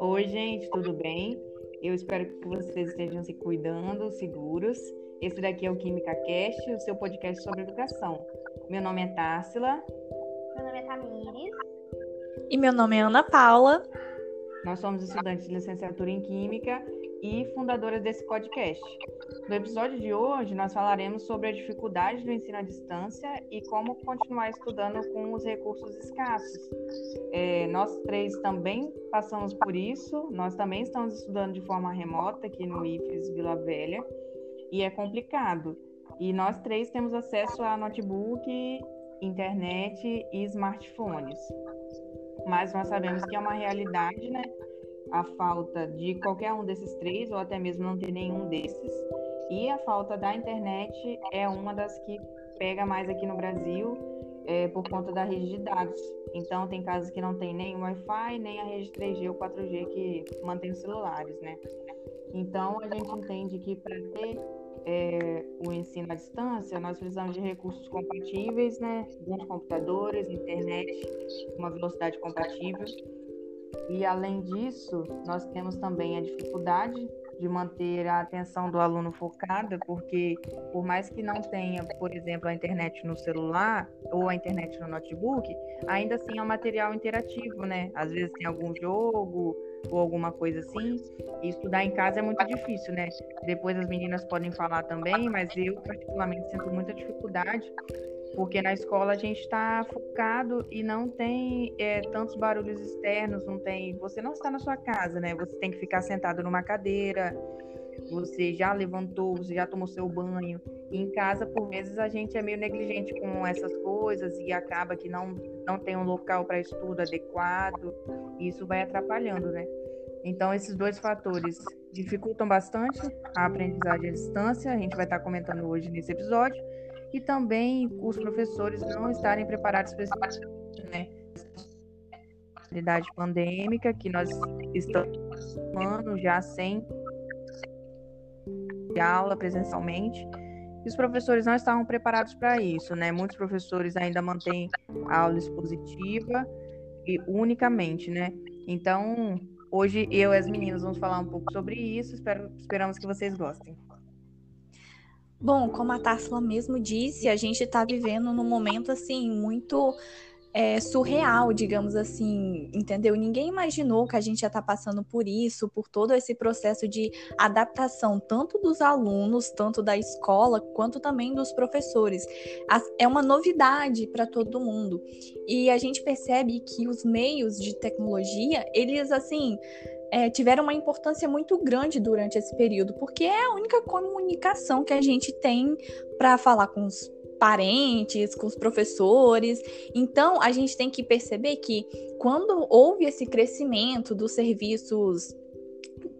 Oi, gente, tudo bem? Eu espero que vocês estejam se cuidando, seguros. Esse daqui é o Química Cast, o seu podcast sobre educação. Meu nome é Társila. Meu nome é Tamires. E meu nome é Ana Paula. Nós somos estudantes de licenciatura em Química e fundadoras desse podcast. No episódio de hoje, nós falaremos sobre a dificuldade do ensino à distância e como continuar estudando com os recursos escassos. É, nós três também passamos por isso, nós também estamos estudando de forma remota aqui no IFES Vila Velha e é complicado. E nós três temos acesso a notebook, internet e smartphones. Mas nós sabemos que é uma realidade, né? A falta de qualquer um desses três, ou até mesmo não ter nenhum desses. E a falta da internet é uma das que pega mais aqui no Brasil é, por conta da rede de dados. Então, tem casos que não tem nem o Wi-Fi, nem a rede 3G ou 4G que mantém os celulares, né? Então, a gente entende que para ter é, o ensino à distância, nós precisamos de recursos compatíveis, né? Bons computadores, internet, uma velocidade compatível e além disso, nós temos também a dificuldade de manter a atenção do aluno focada, porque por mais que não tenha, por exemplo, a internet no celular ou a internet no notebook, ainda assim é um material interativo, né? Às vezes tem algum jogo ou alguma coisa assim. E estudar em casa é muito difícil, né? Depois as meninas podem falar também, mas eu particularmente sinto muita dificuldade porque na escola a gente está focado e não tem é, tantos barulhos externos, não tem. Você não está na sua casa, né? Você tem que ficar sentado numa cadeira, você já levantou, você já tomou seu banho. E em casa, por vezes, a gente é meio negligente com essas coisas e acaba que não, não tem um local para estudo adequado, e isso vai atrapalhando, né? Então, esses dois fatores dificultam bastante a aprendizagem à distância, a gente vai estar comentando hoje nesse episódio e também os professores não estarem preparados para esse né? realidade pandêmica que nós estamos falando já sem aula presencialmente e os professores não estavam preparados para isso, né? Muitos professores ainda mantêm a aula expositiva e unicamente, né? Então, hoje eu e as meninas vamos falar um pouco sobre isso. Espero, esperamos que vocês gostem. Bom, como a Társila mesmo disse, a gente está vivendo num momento assim muito é, surreal, digamos assim, entendeu? Ninguém imaginou que a gente ia estar tá passando por isso, por todo esse processo de adaptação, tanto dos alunos, tanto da escola, quanto também dos professores. É uma novidade para todo mundo. E a gente percebe que os meios de tecnologia, eles assim é, tiveram uma importância muito grande durante esse período, porque é a única comunicação que a gente tem para falar com os parentes, com os professores. Então, a gente tem que perceber que quando houve esse crescimento dos serviços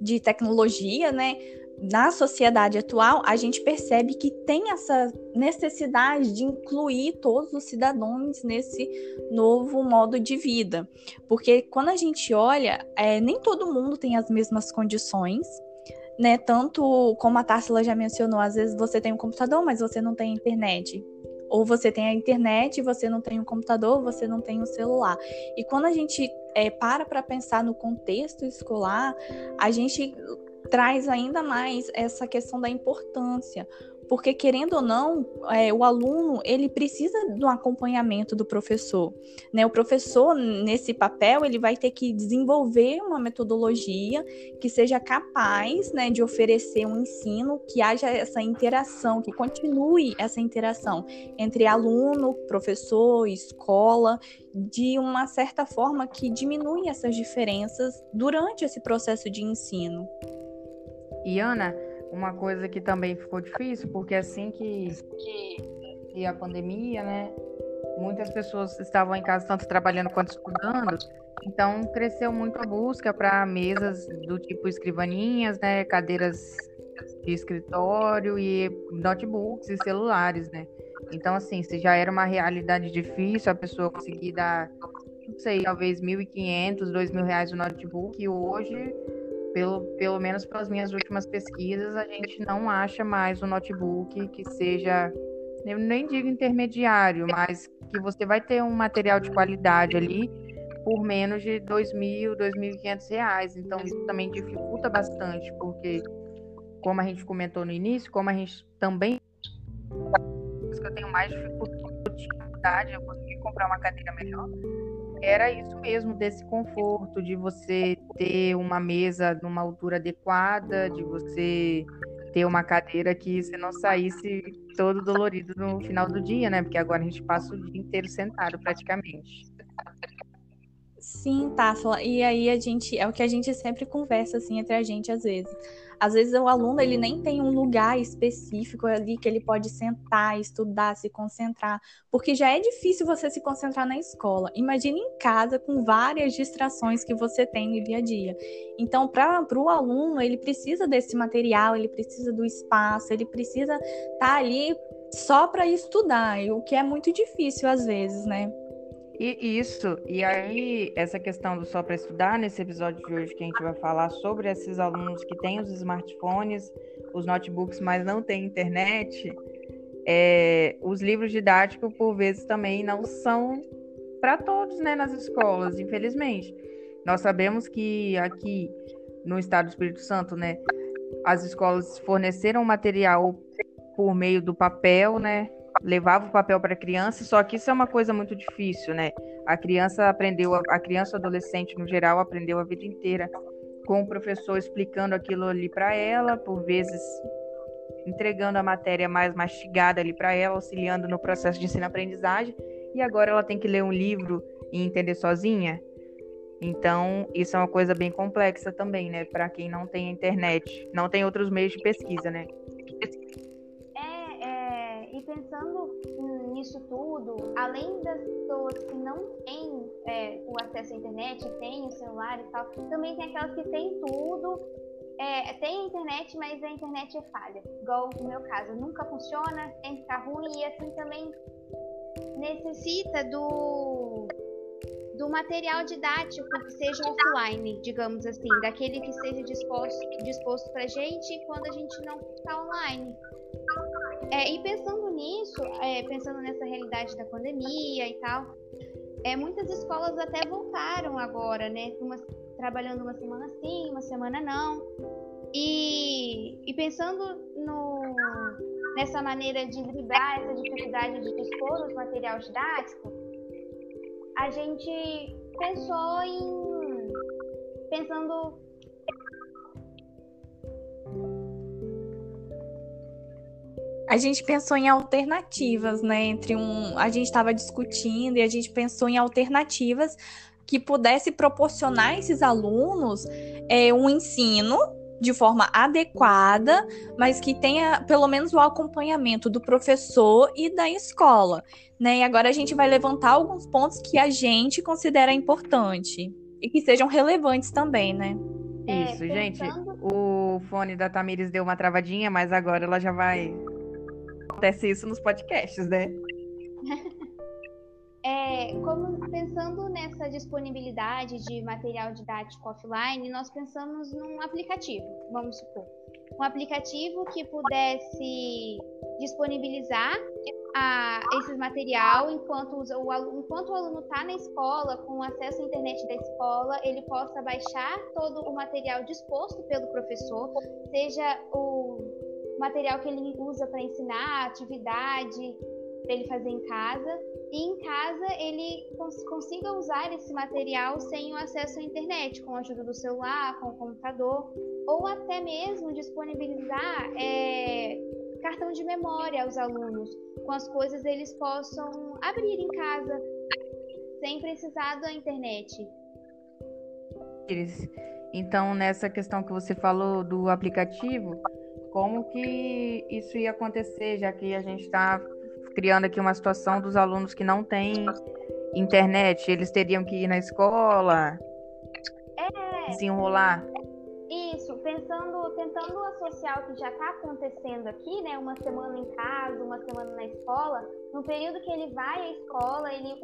de tecnologia, né, na sociedade atual, a gente percebe que tem essa necessidade de incluir todos os cidadãos nesse novo modo de vida. Porque quando a gente olha, é, nem todo mundo tem as mesmas condições. Né, tanto como a Társila já mencionou, às vezes você tem um computador, mas você não tem internet. Ou você tem a internet você não tem um computador, você não tem um celular. E quando a gente é, para para pensar no contexto escolar, a gente traz ainda mais essa questão da importância, porque querendo ou não, é, o aluno ele precisa do acompanhamento do professor, né? O professor nesse papel ele vai ter que desenvolver uma metodologia que seja capaz, né, de oferecer um ensino que haja essa interação, que continue essa interação entre aluno, professor, escola, de uma certa forma que diminui essas diferenças durante esse processo de ensino. E Ana, uma coisa que também ficou difícil, porque assim que, que a pandemia, né, muitas pessoas estavam em casa tanto trabalhando quanto estudando, então cresceu muito a busca para mesas do tipo escrivaninhas, né, cadeiras de escritório e notebooks e celulares, né? Então assim, se já era uma realidade difícil a pessoa conseguir dar, não sei, talvez 1.500, 2.000 reais no notebook, e hoje pelo, pelo menos pelas minhas últimas pesquisas, a gente não acha mais um notebook que seja, eu nem digo intermediário, mas que você vai ter um material de qualidade ali por menos de R$ 2.000, R$ 2.500. Então, isso também dificulta bastante, porque, como a gente comentou no início, como a gente também. eu tenho mais dificuldade, eu consegui comprar uma cadeira melhor. Era isso mesmo, desse conforto, de você ter uma mesa numa altura adequada, de você ter uma cadeira que você não saísse todo dolorido no final do dia, né? Porque agora a gente passa o dia inteiro sentado praticamente. Sim, Tássila. E aí a gente, é o que a gente sempre conversa assim entre a gente às vezes. Às vezes o aluno ele nem tem um lugar específico ali que ele pode sentar, estudar, se concentrar, porque já é difícil você se concentrar na escola. Imagine em casa com várias distrações que você tem no dia a dia. Então, para o aluno, ele precisa desse material, ele precisa do espaço, ele precisa estar tá ali só para estudar, o que é muito difícil às vezes, né? E isso, e aí essa questão do só para estudar, nesse episódio de hoje que a gente vai falar sobre esses alunos que têm os smartphones, os notebooks, mas não têm internet, é, os livros didáticos, por vezes, também não são para todos né, nas escolas, infelizmente. Nós sabemos que aqui no estado do Espírito Santo, né, as escolas forneceram material por meio do papel, né, levava o papel para a criança, só que isso é uma coisa muito difícil, né? A criança aprendeu, a criança adolescente no geral aprendeu a vida inteira com o professor explicando aquilo ali para ela, por vezes entregando a matéria mais mastigada ali para ela, auxiliando no processo de ensino-aprendizagem, e agora ela tem que ler um livro e entender sozinha. Então, isso é uma coisa bem complexa também, né, para quem não tem internet, não tem outros meios de pesquisa, né? Pensando nisso tudo, além das pessoas que não têm é, o acesso à internet, têm o celular e tal, também tem aquelas que têm tudo, é, tem internet, mas a internet é falha. Igual no meu caso, nunca funciona, que ficar ruim e assim também necessita do do material didático que seja offline, digamos assim, daquele que seja disposto, disposto para gente quando a gente não está online. É, e pensando nisso, é, pensando nessa realidade da pandemia e tal, é, muitas escolas até voltaram agora, né? Uma, trabalhando uma semana sim, uma semana não. E, e pensando no, nessa maneira de driblar essa dificuldade de dispor os material didático, a gente pensou em pensando a gente pensou em alternativas, né? Entre um, a gente estava discutindo e a gente pensou em alternativas que pudesse proporcionar a esses alunos é, um ensino de forma adequada, mas que tenha pelo menos o acompanhamento do professor e da escola, né? E agora a gente vai levantar alguns pontos que a gente considera importante e que sejam relevantes também, né? Isso, é, gente. O fone da Tamires deu uma travadinha, mas agora ela já vai acontece isso nos podcasts, né? É, como pensando nessa disponibilidade de material didático offline, nós pensamos num aplicativo, vamos supor. Um aplicativo que pudesse disponibilizar a, esse material enquanto o, aluno, enquanto o aluno está na escola, com acesso à internet da escola, ele possa baixar todo o material disposto pelo professor, seja o material que ele usa para ensinar, atividade para ele fazer em casa, e em casa ele cons consiga usar esse material sem o acesso à internet, com a ajuda do celular, com o computador, ou até mesmo disponibilizar é, cartão de memória aos alunos, com as coisas eles possam abrir em casa, sem precisar da internet. Então, nessa questão que você falou do aplicativo, como que isso ia acontecer, já que a gente está criando aqui uma situação dos alunos que não têm internet, eles teriam que ir na escola, é, se enrolar. Isso, pensando, tentando associar o que já está acontecendo aqui, né? Uma semana em casa, uma semana na escola. No período que ele vai à escola, ele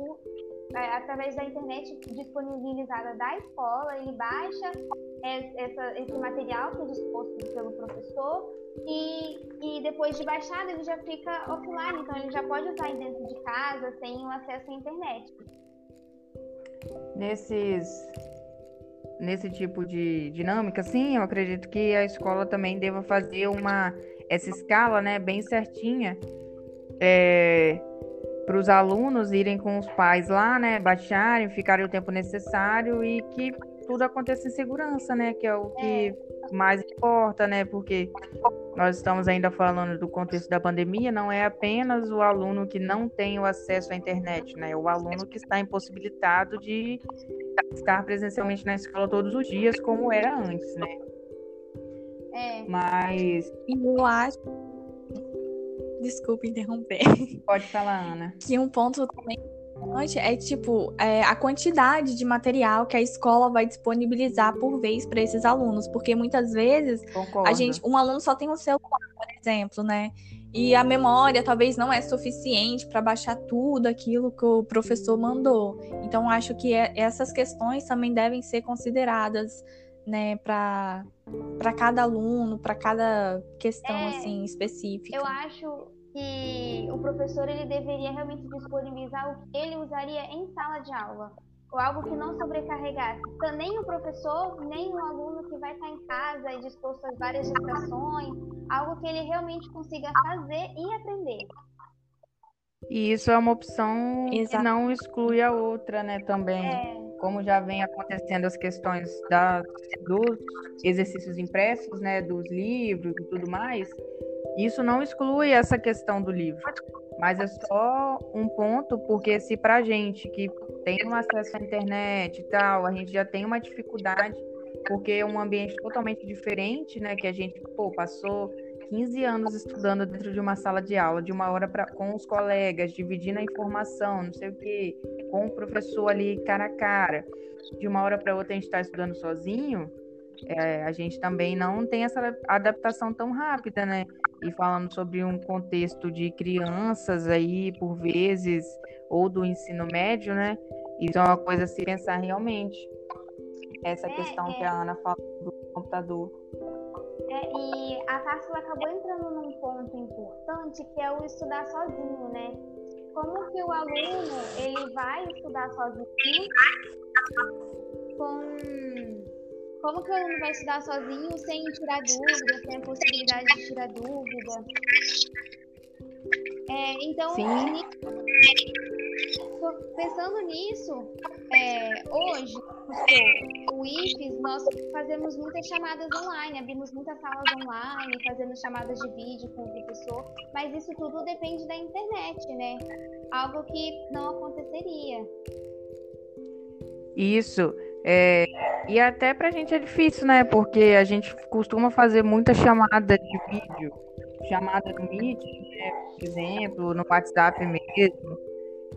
através da internet disponibilizada da escola, ele baixa essa, esse material que é disposto pelo professor e, e depois de baixado ele já fica offline, então ele já pode usar dentro de casa sem o acesso à internet. Nesses nesse tipo de dinâmica, sim, eu acredito que a escola também deva fazer uma essa escala, né, bem certinha, é, para os alunos irem com os pais lá, né, baixarem, ficarem o tempo necessário e que tudo aconteça em segurança, né, que é o que é mais importa, né? Porque nós estamos ainda falando do contexto da pandemia, não é apenas o aluno que não tem o acesso à internet, né? É o aluno que está impossibilitado de estar presencialmente na escola todos os dias, como era antes, né? É. Mas. Eu acho. Desculpa interromper. Pode falar, Ana. Que um ponto também é tipo é, a quantidade de material que a escola vai disponibilizar por vez para esses alunos, porque muitas vezes Concordo. a gente, um aluno só tem um celular, por exemplo, né? E a memória talvez não é suficiente para baixar tudo aquilo que o professor mandou. Então acho que é, essas questões também devem ser consideradas, né, para para cada aluno, para cada questão é, assim específica. Eu acho que o professor ele deveria realmente disponibilizar o que ele usaria em sala de aula, ou algo que não sobrecarregasse nem o professor, nem o aluno que vai estar em casa e disposto às várias distrações, algo que ele realmente consiga fazer e aprender. E isso é uma opção Exato. que não exclui a outra, né, também. É. Como já vem acontecendo as questões da, dos exercícios impressos, né, dos livros e tudo mais, isso não exclui essa questão do livro, mas é só um ponto, porque se para gente que tem um acesso à internet e tal, a gente já tem uma dificuldade, porque é um ambiente totalmente diferente, né? Que a gente, pô, passou 15 anos estudando dentro de uma sala de aula, de uma hora pra, com os colegas, dividindo a informação, não sei o quê, com o professor ali cara a cara. De uma hora para outra a gente está estudando sozinho, é, a gente também não tem essa adaptação tão rápida, né? E falando sobre um contexto de crianças aí, por vezes, ou do ensino médio, né? Isso é uma coisa a se pensar realmente. Essa é, questão é... que a Ana falou do computador. É, e a Társila acabou entrando num ponto importante que é o estudar sozinho, né? Como que o aluno ele vai estudar sozinho com como que o aluno vai estudar sozinho sem tirar dúvida, sem a possibilidade de tirar dúvida? É, então, pensando nisso, é, hoje, o IFES, nós fazemos muitas chamadas online, abrimos muitas salas online, fazendo chamadas de vídeo com o professor, mas isso tudo depende da internet, né? Algo que não aconteceria. Isso. É, e até pra gente é difícil, né? Porque a gente costuma fazer muita chamada de vídeo, chamada no Meet, né? por exemplo, no WhatsApp mesmo.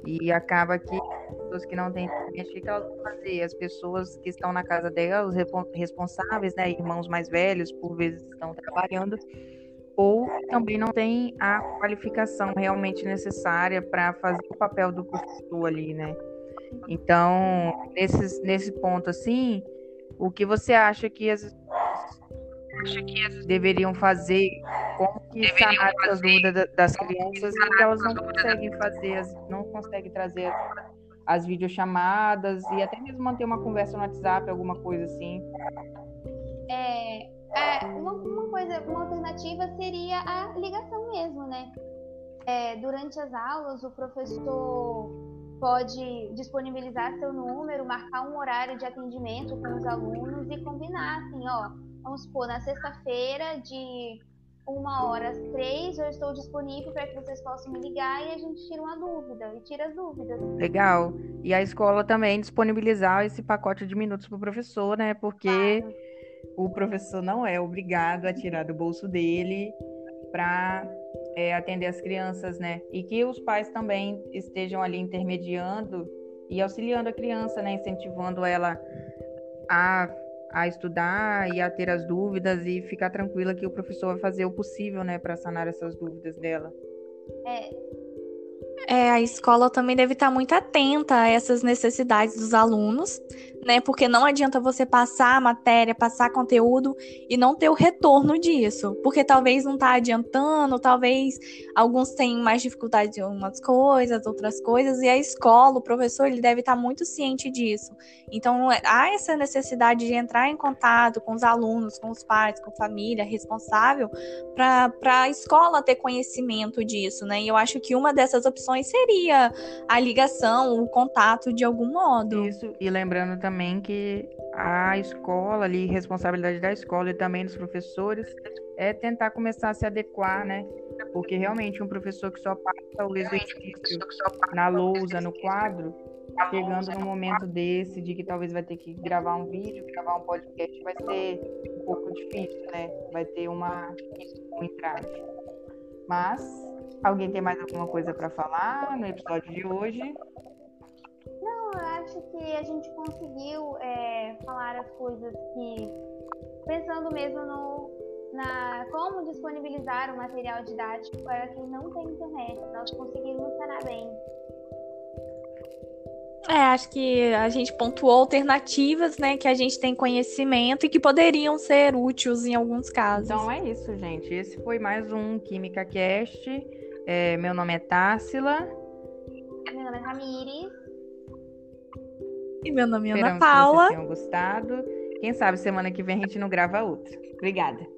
E acaba que as pessoas que não têm internet, o que elas vão fazer? As pessoas que estão na casa delas, responsáveis, né? Irmãos mais velhos, por vezes estão trabalhando, ou também não têm a qualificação realmente necessária para fazer o papel do professor ali, né? Então, nesse, nesse ponto, assim, o que você acha que as, acha que as deveriam fazer? Como que sanar essa dúvida das crianças que elas não conseguem fazer, não conseguem trazer as, as videochamadas e até mesmo manter uma conversa no WhatsApp, alguma coisa assim? É, é uma, uma, coisa, uma alternativa seria a ligação mesmo, né? É, durante as aulas, o professor pode disponibilizar seu número, marcar um horário de atendimento com os alunos e combinar assim, ó, vamos supor, na sexta-feira de uma hora às três, eu estou disponível para que vocês possam me ligar e a gente tira uma dúvida e tira as dúvidas. Legal. E a escola também disponibilizar esse pacote de minutos para o professor, né? Porque claro. o professor não é obrigado a tirar do bolso dele para é, atender as crianças, né? E que os pais também estejam ali intermediando e auxiliando a criança, né? Incentivando ela a, a estudar e a ter as dúvidas e ficar tranquila que o professor vai fazer o possível, né? Para sanar essas dúvidas dela. É. É, a escola também deve estar muito atenta a essas necessidades dos alunos, né? Porque não adianta você passar matéria, passar conteúdo e não ter o retorno disso. Porque talvez não está adiantando, talvez alguns tenham mais dificuldade em umas coisas, outras coisas, e a escola, o professor, ele deve estar tá muito ciente disso. Então, há essa necessidade de entrar em contato com os alunos, com os pais, com a família responsável, para a escola ter conhecimento disso, né? E eu acho que uma dessas opções seria a ligação, o contato de algum modo. Isso, e lembrando também que a escola ali, responsabilidade da escola e também dos professores, é tentar começar a se adequar, né? Porque realmente um professor que só passa o exercício na lousa, no quadro, chegando num momento desse, de que talvez vai ter que gravar um vídeo, gravar um podcast, vai ser um pouco difícil, né? Vai ter uma, um entrave. Mas, alguém tem mais alguma coisa para falar no episódio de hoje? Acho que a gente conseguiu é, falar as coisas que, pensando mesmo no, na como disponibilizar o material didático para quem não tem internet, nós conseguimos sanar bem. É, acho que a gente pontuou alternativas, né, que a gente tem conhecimento e que poderiam ser úteis em alguns casos. Então é isso, gente. Esse foi mais um Química Cast. É, meu nome é Tássila. Meu nome é Ramires. E meu nome é Ana Paula. Que vocês tenham gostado. Quem sabe semana que vem a gente não grava outra. Obrigada.